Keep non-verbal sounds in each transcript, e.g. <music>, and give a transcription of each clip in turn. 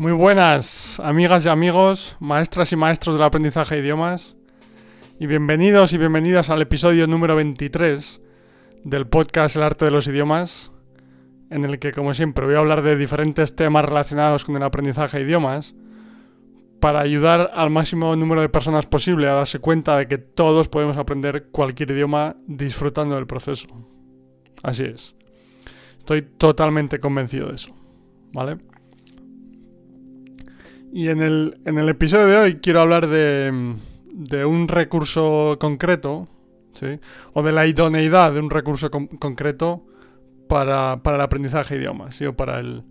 Muy buenas, amigas y amigos, maestras y maestros del aprendizaje de idiomas, y bienvenidos y bienvenidas al episodio número 23 del podcast El arte de los idiomas, en el que, como siempre, voy a hablar de diferentes temas relacionados con el aprendizaje de idiomas para ayudar al máximo número de personas posible a darse cuenta de que todos podemos aprender cualquier idioma disfrutando del proceso. Así es. Estoy totalmente convencido de eso. ¿Vale? Y en el, en el episodio de hoy quiero hablar de, de un recurso concreto, ¿sí? O de la idoneidad de un recurso concreto para, para, el aprendizaje de idiomas, ¿sí? O para el,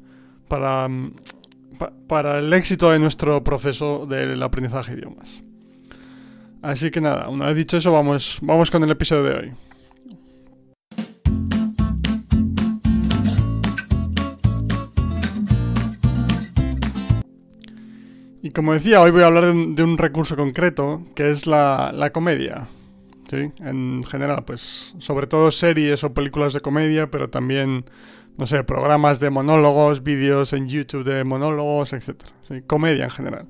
para, pa para el éxito de nuestro proceso del aprendizaje de idiomas. Así que nada, una vez dicho eso, vamos, vamos con el episodio de hoy. Y como decía, hoy voy a hablar de un, recurso concreto, que es la, la comedia. ¿sí? En general, pues sobre todo series o películas de comedia, pero también, no sé, programas de monólogos, vídeos en YouTube de monólogos, etc. Comedia en general.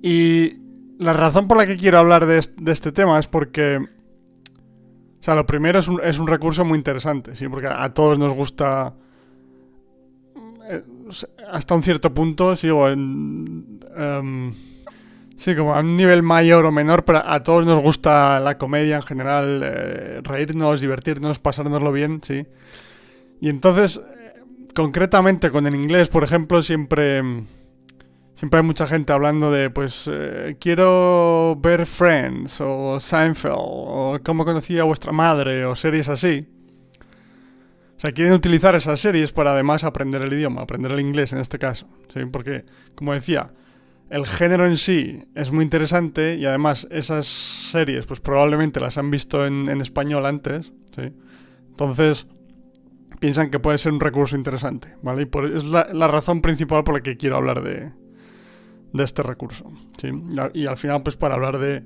Y la razón por la que quiero hablar de, este, tema es porque... O sea, lo primero es un, es un recurso muy interesante, ¿sí? Porque a todos nos gusta hasta un cierto punto, sigo en... Um, sí, como a un nivel mayor o menor, pero a todos nos gusta la comedia en general, eh, reírnos, divertirnos, pasárnoslo bien, sí. Y entonces, concretamente con el inglés, por ejemplo, siempre... Siempre hay mucha gente hablando de, pues, eh, quiero ver Friends o Seinfeld o cómo conocía a vuestra madre o series así. O sea, quieren utilizar esas series para además aprender el idioma, aprender el inglés en este caso. ¿sí? Porque, como decía, el género en sí es muy interesante y además esas series pues probablemente las han visto en, español antes. ¿sí? Entonces, piensan que puede ser un recurso interesante. ¿vale? Y es la, la, razón principal por la que quiero hablar de, de este recurso. ¿sí? Y al final, pues para hablar de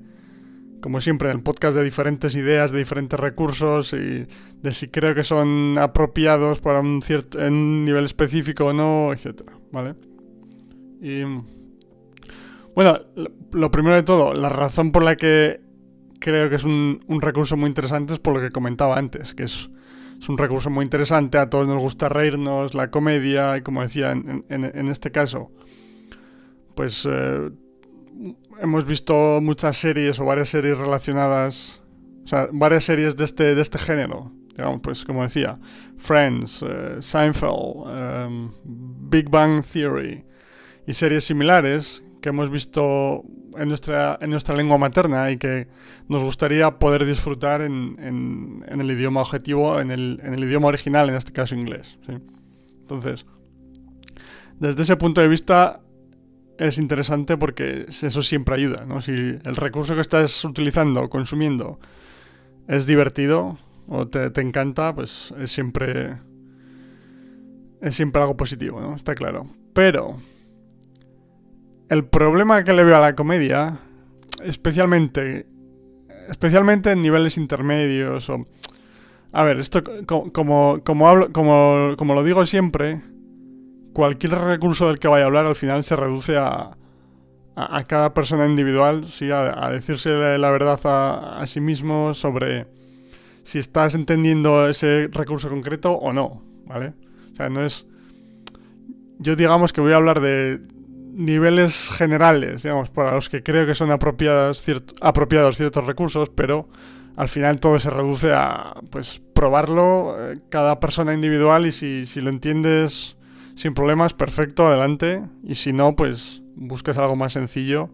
como siempre, el podcast de diferentes ideas, de diferentes recursos y de si creo que son apropiados para un cierto nivel específico o no, etcétera, ¿vale? Y bueno, lo primero de todo, la razón por la que creo que es un, recurso muy interesante es por lo que comentaba antes, que es, un recurso muy interesante, a todos nos gusta reírnos, la comedia, y como decía, en este caso, pues eh, hemos visto muchas series o varias series relacionadas, o sea, varias series de este, de este género. Digamos, pues como decía, Friends, uh, Seinfeld, um, Big Bang Theory y series similares que hemos visto en nuestra, en nuestra lengua materna y que nos gustaría poder disfrutar en, en, en el idioma objetivo, en el, en el, idioma original, en este caso inglés. Entonces, desde ese punto de vista, es interesante porque eso siempre ayuda, ¿no? Si el recurso que estás utilizando consumiendo es divertido o te, te, encanta, pues es siempre es siempre algo positivo, ¿no? Está claro. Pero el problema que le veo a la comedia, especialmente especialmente en niveles intermedios o a ver, esto como como, como hablo como, como lo digo siempre, cualquier recurso del que vaya a hablar al final se reduce a, a, cada persona individual, sí, a, decirse la verdad a, a, sí mismo sobre si estás entendiendo ese recurso concreto o no, ¿vale? O sea, no es... Yo digamos que voy a hablar de niveles generales, digamos, para los que creo que son apropiados, ciert apropiados ciertos recursos, pero al final todo se reduce a, pues, probarlo eh, cada persona individual y si, si lo entiendes sin problemas, perfecto, adelante. Y si no, pues busques algo más sencillo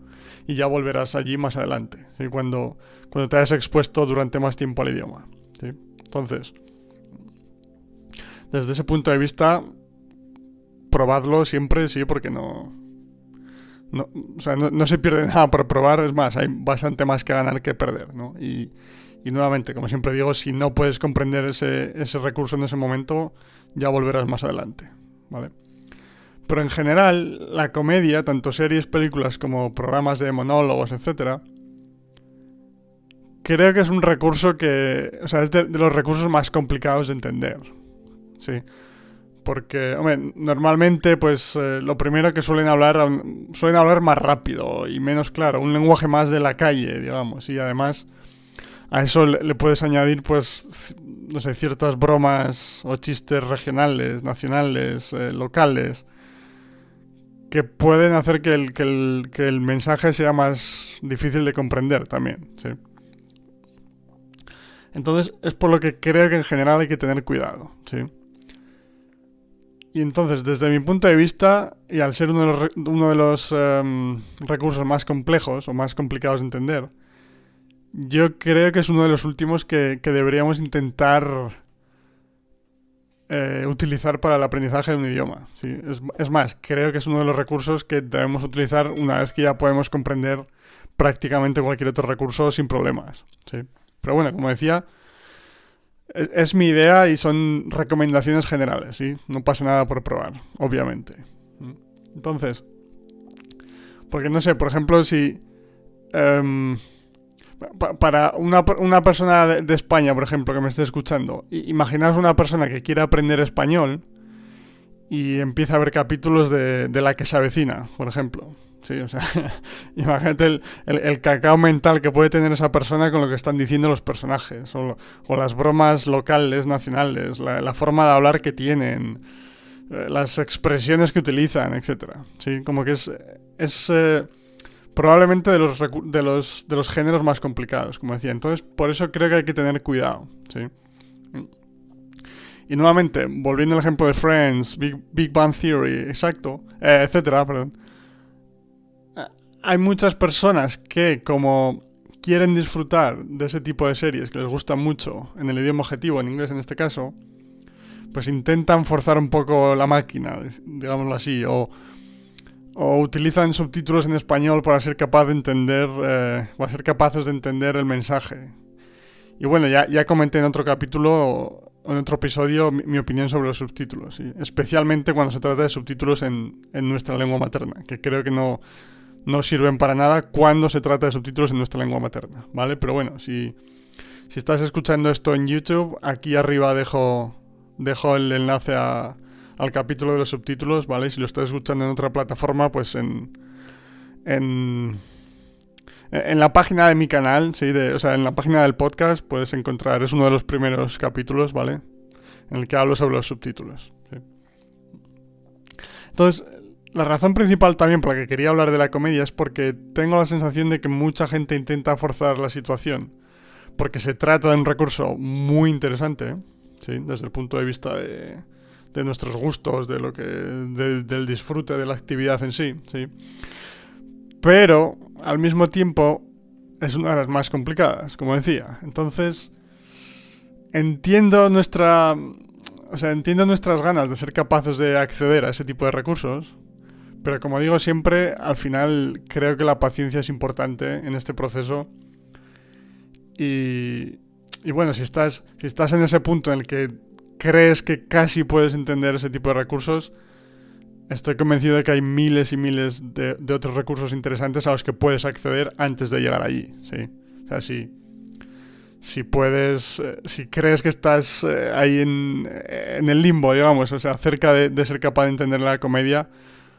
y ya volverás allí más adelante, ¿sí? cuando, cuando te hayas expuesto durante más tiempo al idioma. ¿sí? Entonces, desde ese punto de vista, probadlo siempre, sí, porque no... No, no, se pierde <laughs> nada por probar, es más, hay bastante más que ganar que perder, ¿no? Y, y nuevamente, como siempre digo, si no puedes comprender ese, ese recurso en ese momento, ya volverás más adelante. ¿Vale? Pero en general, la comedia, tanto series, películas como programas de monólogos, etc., creo que es un recurso que, o sea, es de, los recursos más complicados de entender. Sí. Porque, hombre, normalmente, pues eh, lo primero que suelen hablar, suelen hablar más rápido y menos claro, un lenguaje más de la calle, digamos. Y además, a eso le, puedes añadir, pues, no sé, ciertas bromas o chistes regionales, nacionales, eh, locales, que pueden hacer que el, que, el, que el mensaje sea más difícil de comprender también, ¿sí? Entonces, es por lo que creo que en general hay que tener cuidado, ¿sí? Y entonces, desde mi punto de vista, y al ser uno de los, uno de los em, recursos más complejos o más complicados de entender, yo creo que es uno de los últimos que, deberíamos intentar eh, utilizar para el aprendizaje de un idioma. ¿sí? Es, es, más, creo que es uno de los recursos que debemos utilizar una vez que ya podemos comprender prácticamente cualquier otro recurso sin problemas. ¿sí? Pero bueno, como decía, es, mi idea y son recomendaciones generales, ¿sí? No pasa nada por probar, obviamente. Entonces, porque no sé, por ejemplo, si... Em, para una, una persona de, España, por ejemplo, que me esté escuchando, imaginaos una persona que quiere aprender español y empieza a ver capítulos de, de La que se avecina, por ejemplo. Sí, o sea, <laughs> imagínate el, cacao mental que puede tener esa persona con lo que están diciendo los personajes, o, las bromas locales, nacionales, la, forma de hablar que tienen, eh, las expresiones que utilizan, etc. Sí, como que es, es eh, probablemente de los, de, los, de los géneros más complicados, como decía. Entonces, por eso creo que hay que tener cuidado, ¿sí? Y nuevamente, volviendo al ejemplo de Friends, Big, Big Bang Theory, exacto, eh, etcétera, perdón hay muchas personas que como quieren disfrutar de ese tipo de series que les gustan mucho en el idioma objetivo, en inglés en este caso, pues intentan forzar un poco la máquina, digámoslo así, o, utilizan subtítulos en español para ser capaz de entender, eh, para ser capaces de entender el mensaje. Y bueno, ya, ya comenté en otro capítulo, en otro episodio, mi, opinión sobre los subtítulos, especialmente cuando se trata de subtítulos en, en nuestra lengua materna, que creo que no no sirven para nada cuando se trata de subtítulos en nuestra lengua materna, ¿vale? Pero bueno, si, si estás escuchando esto en YouTube, aquí arriba dejo, dejo el enlace al capítulo de los subtítulos, ¿vale? Si lo estás escuchando en otra plataforma, pues en, en, en la página de mi canal, ¿sí? De, o sea, en la página del podcast puedes encontrar, es uno de los primeros capítulos, ¿vale? En el que hablo sobre los subtítulos. Entonces, la razón principal también por la que quería hablar de la comedia es porque tengo la sensación de que mucha gente intenta forzar la situación. Porque se trata de un recurso muy interesante, ¿sí? desde el punto de vista de, nuestros gustos, de lo que, del disfrute de la actividad en sí, sí. Pero al mismo tiempo es una de las más complicadas, como decía. Entonces entiendo nuestra, o sea, entiendo nuestras ganas de ser capaces de acceder a ese tipo de recursos, pero como digo siempre, al final creo que la paciencia es importante en este proceso. Y, y bueno, si estás, si estás en ese punto en el que crees que casi puedes entender ese tipo de recursos, estoy convencido de que hay miles y miles de, otros recursos interesantes a los que puedes acceder antes de llegar allí. ¿sí? O sea, si, si puedes, eh, si crees que estás eh, ahí en, en, el limbo, digamos, o sea, cerca de, ser capaz de entender la comedia,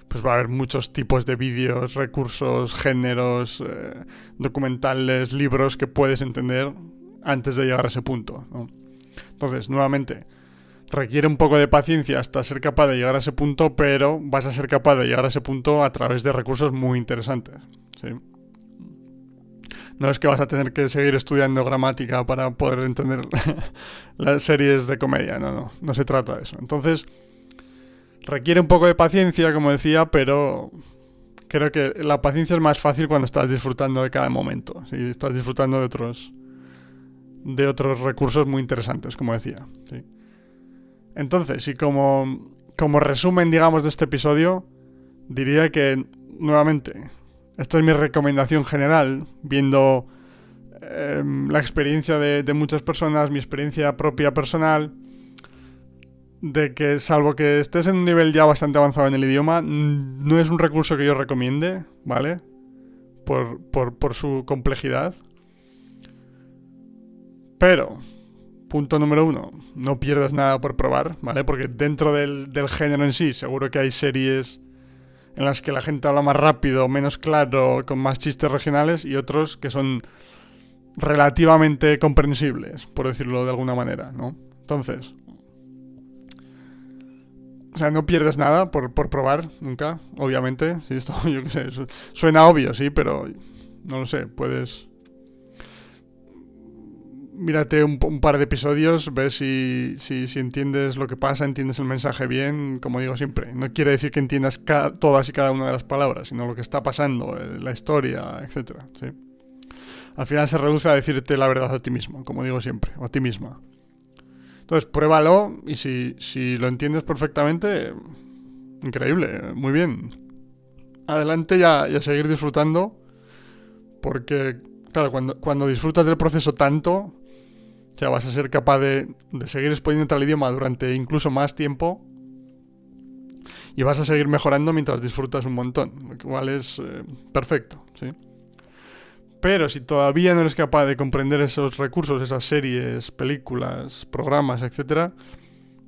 pues va a haber muchos tipos de vídeos, recursos, géneros, eh, documentales, libros que puedes entender antes de llegar a ese punto. Entonces, nuevamente, requiere un poco de paciencia hasta ser capaz de llegar a ese punto, pero vas a ser capaz de llegar a ese punto a través de recursos muy interesantes. No es que vas a tener que seguir estudiando gramática para poder entender <laughs> las series de comedia, no, no, no se trata de eso. Entonces, Requiere un poco de paciencia, como decía, pero creo que la paciencia es más fácil cuando estás disfrutando de cada momento. Si estás disfrutando de otros de otros recursos muy interesantes, como decía. Entonces, y como, como resumen, digamos, de este episodio, diría que, nuevamente, esta es mi recomendación general, viendo em, la experiencia de, de muchas personas, mi experiencia propia personal, de que salvo que estés en un nivel ya bastante avanzado en el idioma, no es un recurso que yo recomiende, ¿vale? Por, su complejidad. Pero, punto número uno, no pierdas nada por probar, ¿vale? Porque dentro del, del género en sí, seguro que hay series en las que la gente habla más rápido, menos claro, con más chistes regionales, y otros que son relativamente comprensibles, por decirlo de alguna manera, ¿no? Entonces, o sea, no pierdes nada por, por probar, nunca, obviamente. Sí, esto, <laughs> yo qué sé, suena obvio, sí, pero no lo sé, puedes... Mírate un, par de episodios, ves si, si, si, entiendes lo que pasa, entiendes el mensaje bien, como digo siempre. No quiere decir que entiendas todas y cada una de las palabras, sino lo que está pasando, eh, la historia, etc. ¿sí? Al final se reduce a decirte la verdad a ti mismo, como digo siempre, o a ti misma. Entonces, pruébalo y si, si lo entiendes perfectamente, increíble, muy bien. Adelante ya, y a seguir disfrutando, porque, claro, cuando, cuando disfrutas del proceso tanto, ya vas a ser capaz de, seguir exponiéndote al idioma durante incluso más tiempo y vas a seguir mejorando mientras disfrutas un montón, lo cual es eh, perfecto, ¿sí? Pero si todavía no eres capaz de comprender esos recursos, esas series, películas, programas, etc.,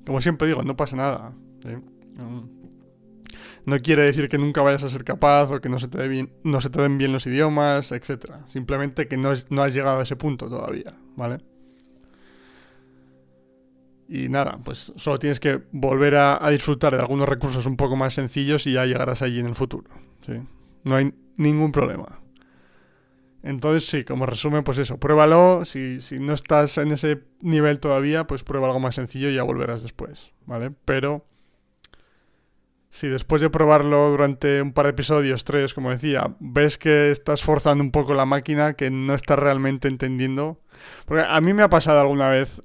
como siempre digo, no pasa nada. No quiere decir que nunca vayas a ser capaz o que no se te, den bien los idiomas, etc. Simplemente que no has llegado a ese punto todavía, ¿vale? Y nada, pues solo tienes que volver a, disfrutar de algunos recursos un poco más sencillos y ya llegarás allí en el futuro. ¿sí? No hay ningún problema. Entonces, sí, como resumen, pues eso, pruébalo. Si, si no estás en ese nivel todavía, pues prueba algo más sencillo y ya volverás después, ¿vale? Pero si después de probarlo durante un par de episodios, tres, como decía, ves que estás forzando un poco la máquina, que no estás realmente entendiendo. Porque a mí me ha pasado alguna vez,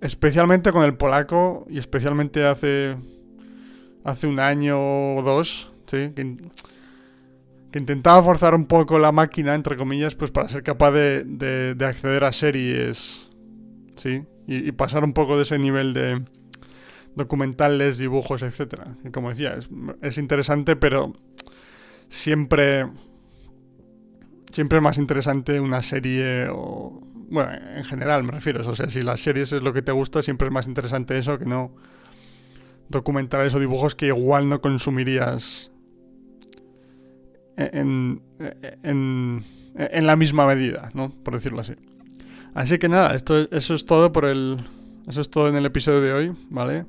especialmente con el polaco y especialmente hace, hace un año o dos, ¿sí? Que, intentaba forzar un poco la máquina, entre comillas, pues para ser capaz de, de, acceder a series, ¿sí? Y, pasar un poco de ese nivel de documentales, dibujos, etcétera. Y como decía, es, es, interesante, pero siempre... Siempre es más interesante una serie o... Bueno, en general me refiero. O sea, si las series es lo que te gusta, siempre es más interesante eso que no documentales o dibujos que igual no consumirías en, en, la misma medida, ¿no? Por decirlo así. Así que nada, esto, eso es todo por el. Eso es todo en el episodio de hoy, ¿vale?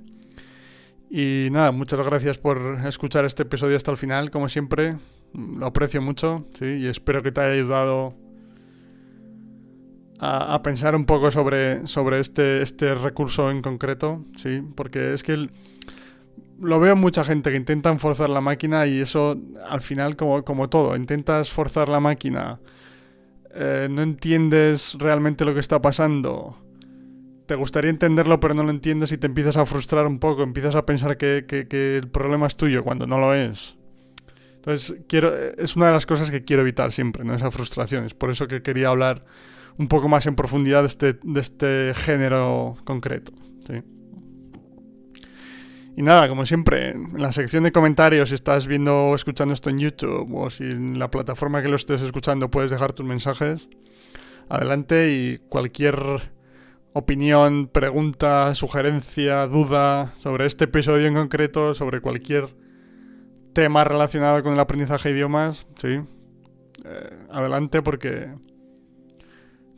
Y nada, muchas gracias por escuchar este episodio hasta el final, como siempre. Lo aprecio mucho, ¿sí? Y espero que te haya ayudado a, pensar un poco sobre, sobre este, este recurso en concreto, ¿sí? Porque es que lo veo mucha gente que intentan forzar la máquina y eso al final como, como todo, intentas forzar la máquina, eh, no entiendes realmente lo que está pasando, te gustaría entenderlo pero no lo entiendes y te empiezas a frustrar un poco, empiezas a pensar que, que, el problema es tuyo cuando no lo es. Entonces, quiero, es una de las cosas que quiero evitar siempre, ¿no? Esa frustración. Por eso que quería hablar un poco más en profundidad de este, de este género concreto. ¿sí? Y nada, como siempre, en la sección de comentarios, si estás viendo o escuchando esto en YouTube o si en la plataforma que lo estés escuchando puedes dejar tus mensajes, adelante y cualquier opinión, pregunta, sugerencia, duda sobre este episodio en concreto, sobre cualquier tema relacionado con el aprendizaje de idiomas, sí, eh, adelante porque,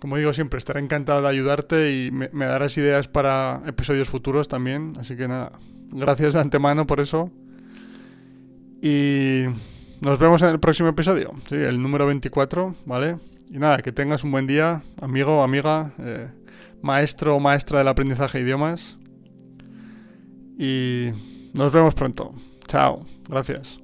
como digo siempre, estaré encantado de ayudarte y me darás ideas para episodios futuros también, así que nada, Gracias de antemano por eso. Y nos vemos en el próximo episodio, sí, el número 24, ¿vale? Y nada, que tengas un buen día, amigo amiga, eh, maestro o maestra del aprendizaje de idiomas. Y nos vemos pronto. Chao, gracias.